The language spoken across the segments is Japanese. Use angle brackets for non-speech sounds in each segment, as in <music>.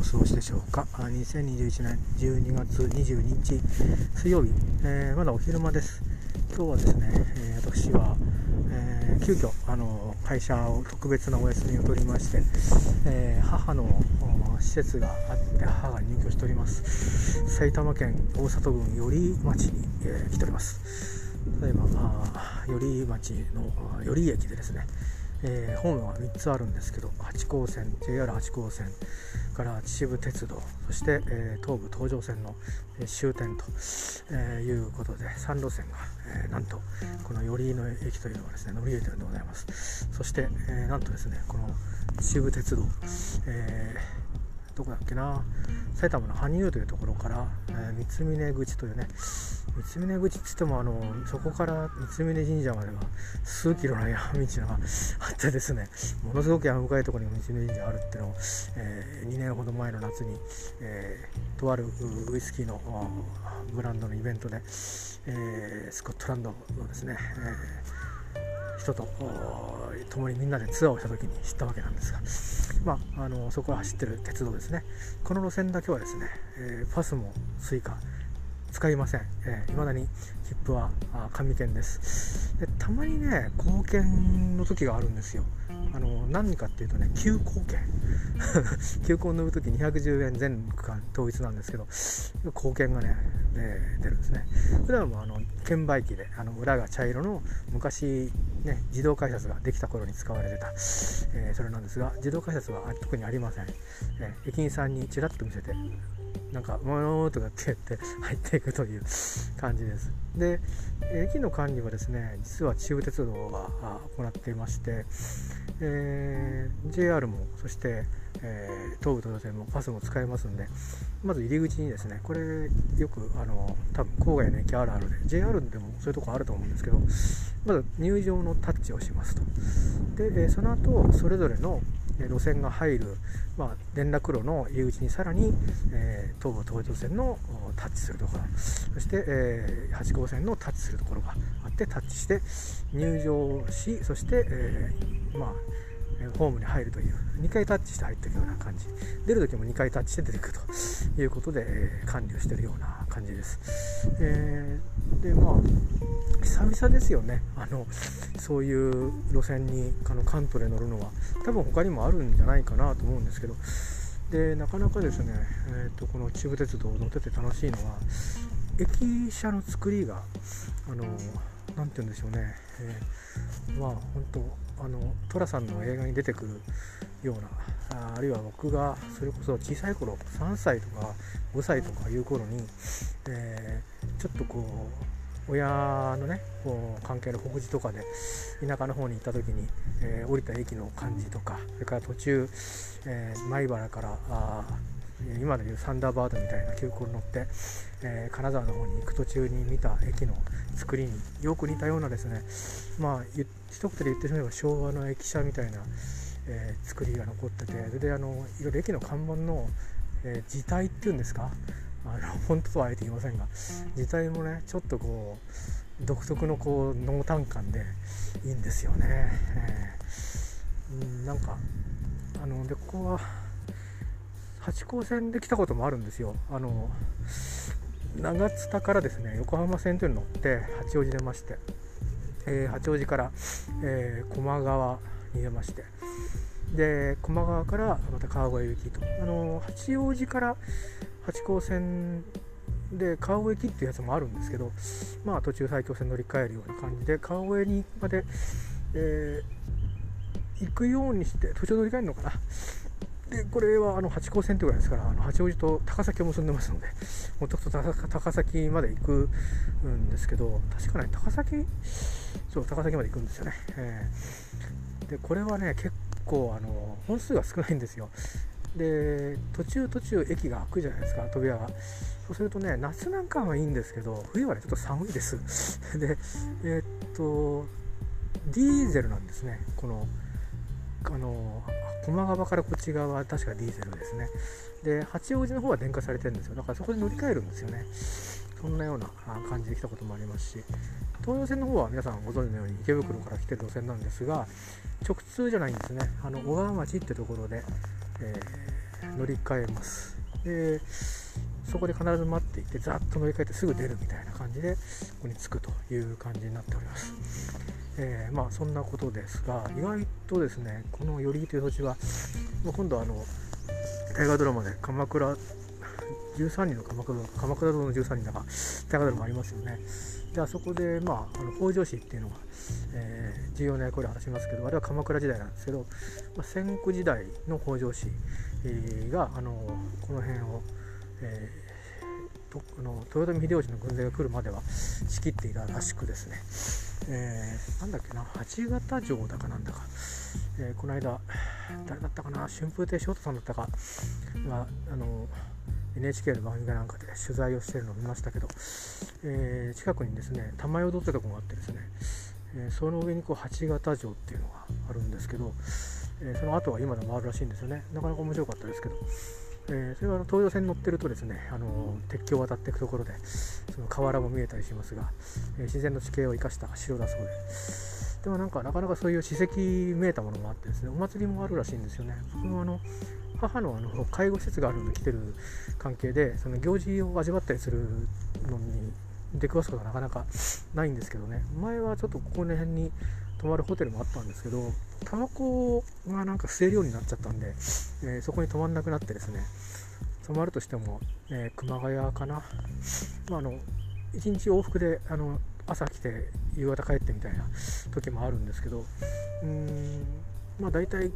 お過ごしでしょうか？2021年12月22日水曜日、えー、まだお昼間です。今日はですね、えー、私は、えー、急遽あの会社を特別なお休みを取りまして、え母の施設があって母が入居しております。埼玉県大里郡寄居町に、え来ております。例えば寄居町の寄居駅でですねえー、ホームは3つあるんですけど八高線 JR 八高線から秩父鉄道そして、えー、東武東上線の、えー、終点と、えいうことで3路線が、えなんとこの寄居の駅というのがですね乗り入れてるんでございます。そして、えなんとですねこの秩父鉄道、えどこだっけな。埼玉の羽生というところから、え三峰口というね三峰口って言ってもあのそこから三峯神社までは数キロの山道が <laughs> あってですねものすごく山深いところに三峯神社あるっていうのを、えー、2年ほど前の夏に、えー、とあるウイスキーのブランドのイベントで、えー、スコットランドのですね、えー、人と共にみんなでツアーをした時に知ったわけなんですが、まあ、あのそこを走ってる鉄道ですね。この路線だけはですね、えー、パスモスイカ使いません。えー、未だに切符は紙券です。で。たまにね、硬券の時があるんですよ。あの何かっていうとね、急行券。<laughs> 急行乗るとき210円全区間統一なんですけど、硬券がね、えー、出るんですね。普段はあの券売機であの裏が茶色の昔、ね、自動改札ができた頃に使われてた、えー、それなんですが、自動改札は特にありません。えー、駅員さんにちらっと見せて、なんか「もの」とかって言って入っていくという感じです。で駅の管理はですね実は中部鉄道が行っていまして、えー、JR もそして、えー、東武東上線もパスも使えますんでまず入り口にですねこれよくあの多分郊外の駅あるあるで JR でもそういうとこあると思うんですけどまず入場のタッチをしますと。で、えその後それぞれの路線が入る、まあ、連絡路の入り口にさらに、えー、東武東上線のタッチするところ。そして、えー、8号線のタッチするところがあってタッチして入場しそして、えー、まあホームに入るという2回タッチして入っていくような感じ。出る時も2回タッチして出てくるということで、え、管理をしてるような感じです、えー、でまあ久々ですよね。あのそういう路線にあの関東で乗るのは。多分他にもあるんじゃないかなと思うんですけど。でなかなかですね、えーと、この中部鉄道乗ってて楽しいのは駅舎の作りがあの何て言うんでしょうね、えー、まあ本当あの寅さんの映画に出てくるようなああるいは僕がそれこそ小さい頃3歳とか5歳とかいう頃に、えー、ちょっとこう親のねこう関係の告示とかで田舎の方に行った時に、えー、降りた駅の感じとかそれから途中、えー、米原からああ今でいうサンダーバードみたいな急行に乗って、えー、金沢の方に行く途中に見た駅の作りによく似たようなですねまあ一言で言ってしまえば昭和の駅舎みたいな、えー、作りが残っててそれであのいろいろ駅の看板の、えー、字体っていうんですかあの本当とはあえて言いませんが字体もねちょっとこう独特のこう濃淡感でいいんですよね、えー、うんなんかあのでここは八高線で来たこともあるんですよ。あの長津田からですね横浜線というのに乗って八王子出まして、えー、八王子から、えー、駒川に出ましてで駒川からまた川越行きと。あの八王子から八高線で川越駅っていうやつもあるんですけどまあ途中埼京線乗り換えるような感じで川越にまで、えー、行くようにして途中乗り換えるのかな。でこれはあの八高線というぐらいですからあの八王子と高崎を結んでますのでもともと高崎まで行くんですけど確かね高崎そう高崎まで行くんですよね、えー、でこれはね結構あの本数が少ないんですよ。で途中途中駅が開くじゃないですか扉が。そうするとね夏なんかはいいんですけど冬はねちょっと寒いです。<laughs> でえー、っとディーゼルなんですねこのあの駒川からこっち側は確かディーゼルですね。で八王子の方は電化されてるんですよ。だからそこで乗り換えるんですよね。そんなような感じで来たこともありますし。東洋線の方は皆さんご存知のように池袋から来てる路線なんですが直通じゃないんですね。あの小川町ってところで、え乗り換えます。でそこで必ず待っていてざっと乗り換えてすぐ出るみたいな感じでここに着くという感じになっております、えー、まあそんなことですが意外とですねこの頼という土地は今度あの大河ドラマで鎌倉13人の鎌倉鎌倉殿の13人だか大河ドラマありますよね。であそこで、まあ、あの北条氏っていうのが、えー、重要な役割を果たしますけどあれは鎌倉時代なんですけど、まあ、戦国時代の北条氏があのこの辺を、えー、とあの豊臣秀吉の軍勢が来るまでは仕切っていたらしくですね、えー、なんだっけな八形城だかなんだか、えー、この間誰だったかな春風亭昇太さんだったか。があの NHK の番組かなんかで取材をしてるのを見ましたけど、えー、近くにですね玉淀ってとこがあってですね、えー、その上にこう八形城っていうのがあるんですけど、えー、その後は今でもあるらしいんですよね。なかなか面白かったですけど、えそれはあの東洋線に乗ってるとですねあの鉄橋を渡っていくところでその河原も見えたりしますが、え自然の地形を生かした城だそうででもなんかなかなかそういう史跡見えたものもあってですねお祭りもあるらしいんですよね。僕もあの母のあの介護施設があるので来てる関係でその行事を味わったりするのに出くわすことはなかなかないんですけどね。前はちょっとここの辺に泊まるホテルもあったんですけどタバコがなんか吸えるようになっちゃったんで、えー、そこに泊まんなくなってですね。泊まるとしても、えー、熊谷かな、まあ、あの1日往復であの朝来て夕方帰ってみたいな時もあるんですけどうーんまあ大体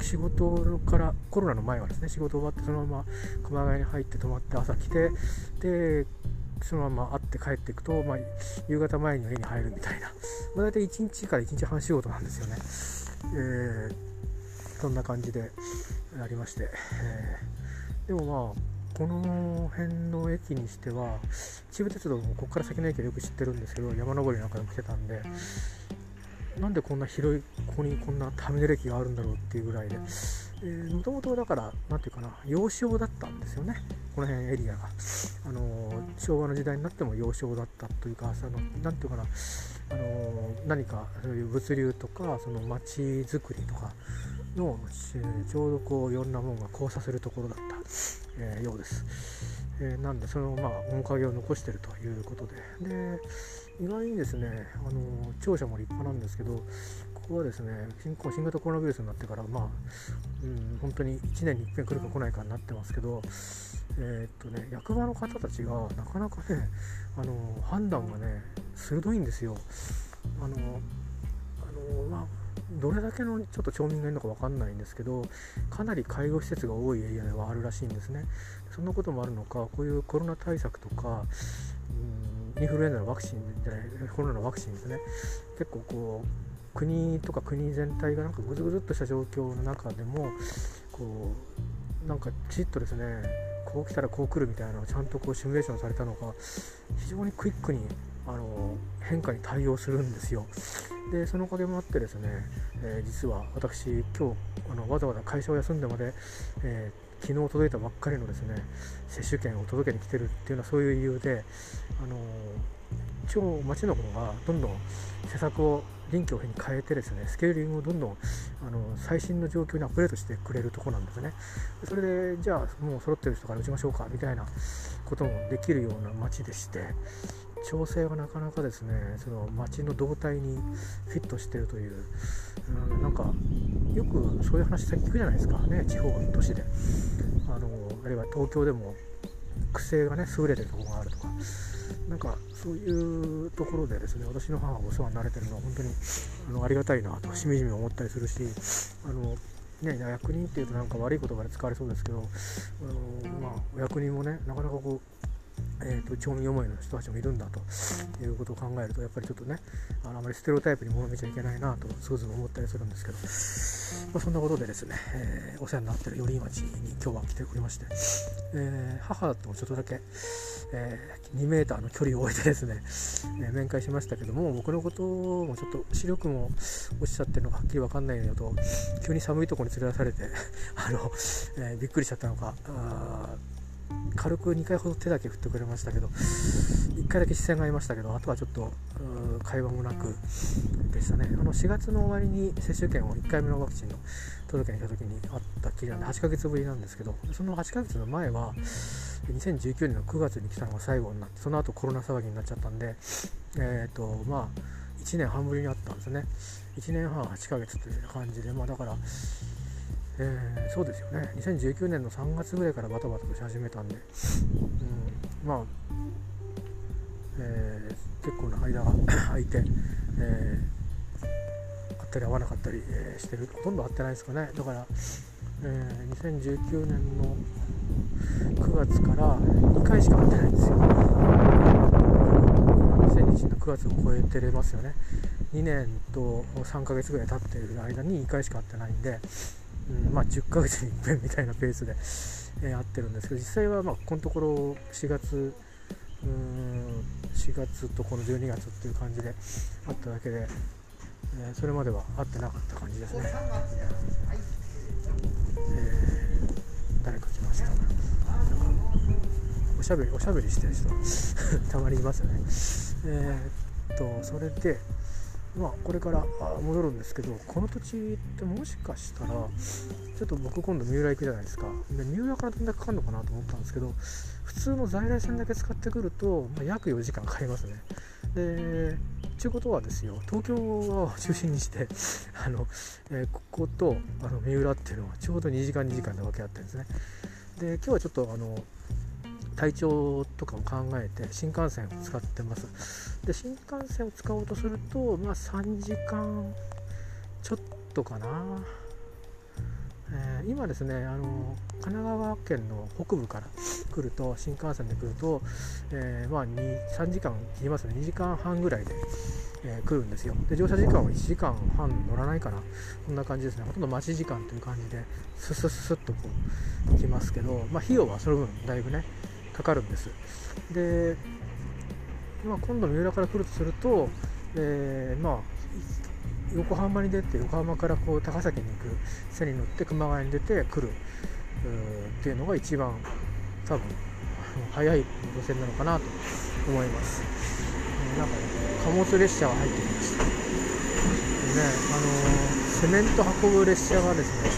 仕事からコロナの前はですね仕事終わってそのまま熊谷に入って泊まって朝来てでそのまま会って帰っていくと、まあ、夕方前に家に入るみたいな、まあ、大体1日から1日半仕事なんですよね、えー、そんな感じでありまして、えー、でもまあこの辺の駅にしては秩父鉄道もここから先の駅はよく知ってるんですけど山登りなんかでも来てたんでなんでこんな広いここにこんなターミナル駅があるんだろうっていうぐらいで。もともとだから何ていうかな幼少だったんですよね。この辺エリアが。あの昭和の時代になっても幼少だったというかその何ていうかなあの何かそういう物流とかその街づくりとかのちょうどこういろんなものが交差するところだった、えー、ようです、えー、なんでそのまあ面影を残しているということで。で意外にですねあの庁舎も立派なんですけどこはですね新新型コロナウイルスになってからまあ、うん、本当に1年に一遍来るか来ないかになってますけどえー、っとね役場の方たちがなかなかねあの判断がね鋭いんですよ。あのあのまあどれだけのちょっと町民がいるのか分かんないんですけどかなり介護施設が多いエリアではあるらしいんですね。そんなこともあるのかこういうコロナ対策とか、うん、インフルエンザのワクチンじゃないコロナのワクチンですね。結構こう国とか国全体がなんかぐずぐずっとした状況の中でもこうなんかきちっとですねこう来たらこう来るみたいなのをちゃんとこうシミュレーションされたのが非常にクイックにあの変化に対応するんですよ。でそのおかげもあってですね、えー、実は私今日あのわざわざ会社を休んでまで、えー、昨日届いたばっかりのですね接種券を届けに来てるっていうのはそういう理由で、あの超町の方がどんどん施策を臨機応変に変えてですねスケーリングをどんどんあの最新の状況にアップデートしてくれるとこなんですねそれでじゃあもう揃ってる人から打ちましょうかみたいなこともできるような街でして調整がなかなかですねその街の動態にフィットしてるという、うん、なんかよくそういう話さっき聞くじゃないですか。ね地方都市で。あのあるいは東京でも癖がね優れてるところがあるとか。なんかそういうところでですね私の母がお世話になれてるのは本当にあのありがたいなとしみじみ思ったりするしあのね、役人っていうとなんか悪い言葉で使われそうですけど、あのまあ、お役人もねなかなかこうえーと、町民思いの人たちもいるんだということを考えるとやっぱりちょっとねあのあまりステレオタイプに物見ちゃいけないなとつくづく思ったりするんですけど、まあ、そんなことでですね、えー、お世話になっている寄居町に今日は来ておりまして、えー、母ともちょっとだけ、えー、2 m の距離を置いてですね、え面会しましたけども僕のこともちょっと視力も落ちちゃってるのがはっきり分かんないのと急に寒いところに連れ出されてあの、えびっくりしちゃったのかあ軽く2回ほど手だけ振ってくれましたけど1回だけ視線が合いましたけどあとはちょっと会話もなくでしたね。あの4月の終わりに接種券を1回目のワクチンの届けに来た時にあったきりなんで8ヶ月ぶりなんですけどその8ヶ月の前は2019年の9月に来たのが最後になってその後コロナ騒ぎになっちゃったんでえっ、ー、とまあ1年半ぶりにあったんですね。1年半8ヶ月という感じでまあだからえー、そうですよね。2019年の3月ぐらいからバタバタとし始めたんで、うん、まあ、えー、結構な間が <coughs> 空いて、えー、会ったり会わなかったり、えしてる。ほとんど会ってないですかね。だから、え2019年の9月から2回しか会ってないんですよ。2020年の9月を超えてれますよね。2年と3ヶ月ぐらい経っている間に2回しか会ってないんで。うんまあ、10ヶ月に1遍みたいなペースで、えー、合ってるんですけど実際はまあこのところ4月うん4月とこの12月っていう感じであっただけで、えー、それまでは会ってなかった感じですね、えー、誰か来ましたおしゃべりおしゃべりしてる人たまにいますよね。えー、っとそれでまあ、これから戻るんですけどこの土地ってもしかしたらちょっと僕今度三浦行くじゃないですか。で三浦からどんだけかかるのかなと思ったんですけど普通の在来線だけ使ってくると、まあ、約4時間かかりますね。でちゅうことはですよ東京を中心にして <laughs> あの、えー、こことあの三浦っていうのはちょうど2時間2時間で分け合ってるんですね。で今日はちょっとあの体調とかも考えて新幹線を使ってます。で新幹線を使おうとするとまあ3時間ちょっとかな、えー、今ですねあの神奈川県の北部から来ると新幹線で来ると、えー、まあ3時間切りますね。2時間半ぐらいで、えー、来るんですよ。で乗車時間は1時間半乗らないかな。こんな感じですね。ほとんど待ち時間という感じでスススッとこう来ますけど、まあ、費用はその分だいぶねかかるんです。で、まあ、今度三浦から来るとすると、えー、まあ横浜に出て横浜からこう高崎に行く線に乗って熊谷に出て来るっていうのが一番多分早い路線なのかなと思います、なんかね貨物列車が入ってきました。でねあのー、セメント運ぶ列車がですね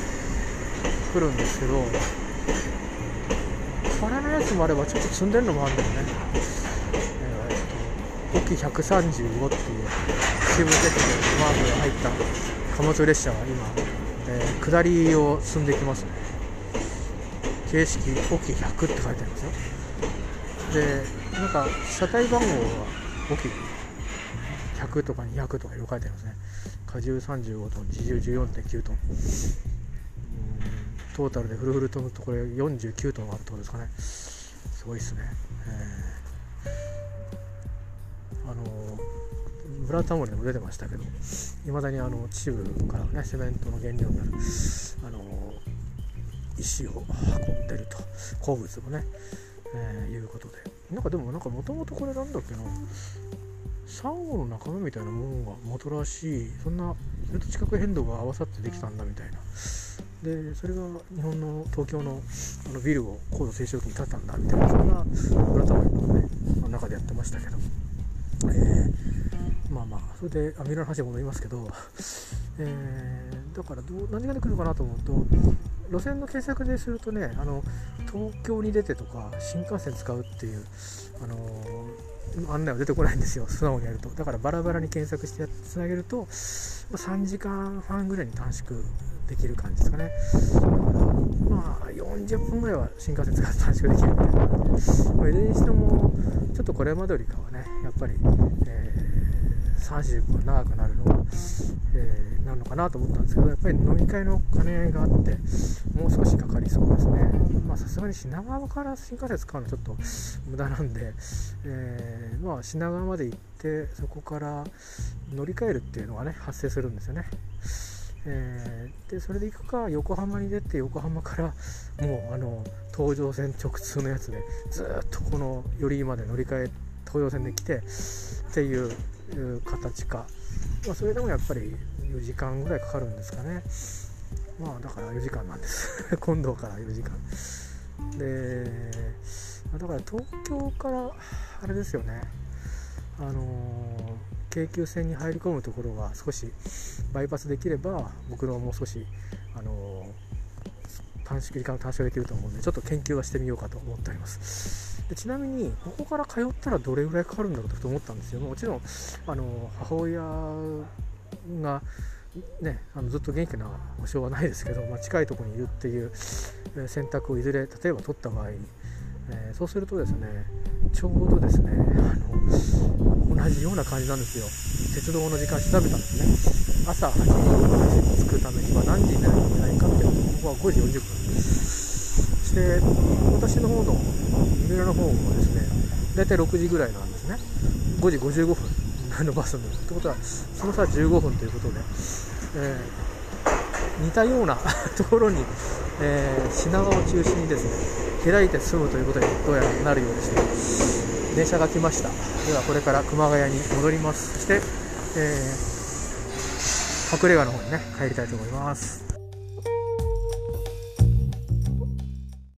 来るんですけどやつもあればちょっと積んでるのもあるんだよね。えー、と OK135 っていう西武鉄道のマークが入った貨物列車が今、えー、下りを進んできますね。形式 OK100 って書いてありますよ。でなんか車体番号は OK100 とか200とかいろいろ書いてありますね。荷重35トン自重14.9トントータルでフルフル飛ぶとこれ49トンあるってことですかね。すごいっすね、えー、あのブラタモリでも出てましたけどいまだにあの秩父からねセメントの原料になるあの石を運んでると。鉱物もね、えー、いうことで。なんかでもなんかもともとこれなんだっけな。サンゴの仲間みたいなものが元らしいそんなそれと地殻変動が合わさってできたんだみたいな。でそれが日本の東京のあのビルを高度成長期に建ったんだみたいなそんな裏たまりのねの中でやってましたけど、えー、まあまあそれでアメリカの話に戻りますけど、えー、だからどう何ができるかなと思うと路線の検索でするとねあの東京に出てとか新幹線使うっていう、あのー、案内は出てこないんですよ素直にやると。だからバラバラに検索してつなげると3時間半ぐらいに短縮できる感じですかね。まあ40分ぐらいは新幹線使って短縮できるみたいな。感じで、ま、いずれにしてもちょっとこれまでよりかはねやっぱり、えー、30分長くなるのが、えー、なるのかなと思ったんですけどやっぱり飲み会の兼ね合いがあってもう少しかかりそうですね。まあさすがに品川から新幹線使うのちょっと無駄なんで、えー、まあ品川まで行ってそこから乗り換えるっていうのがね発生するんですよね。えー、でそれで行くか横浜に出て横浜からもうあの東上線直通のやつでずっとこの寄居まで乗り換え東上線で来てっていうう形か、まあ、それでもやっぱり4時間ぐらいかかるんですかね。まあだから4時間なんです。<laughs> 今度から4時間。でだから東京からあれですよね。あの京急線に入り込むところが少しバイパスできれば僕のもう少しあの短縮時間短縮できると思うのでちょっと研究はしてみようかと思っております。でちなみにここから通ったらどれぐらいかかるんだろうと思ったんですよ。もちろんあの母親がね、あのずっと元気な保証はないですけど、まあ、近いところにいるっていう選択をいずれ例えば取った場合に、えー、そうするとですねちょうどですねあの同じような感じなんですよ。鉄道の時間調べたんですね。朝8時に着くためには何時になるんじゃないかっていうとこは5時40分。そして私の方の三浦の方もですね大体6時ぐらいなんですね。5時55分。のバスに乗るってことはその差は15分ということで、えー、似たような <laughs> ところに、えー、品川を中心にですね開いて進むということにどうやらなるようでして電車が来ました。ではこれから熊谷に戻ります。そして、えー、隠れ家の方にね帰りたいと思います。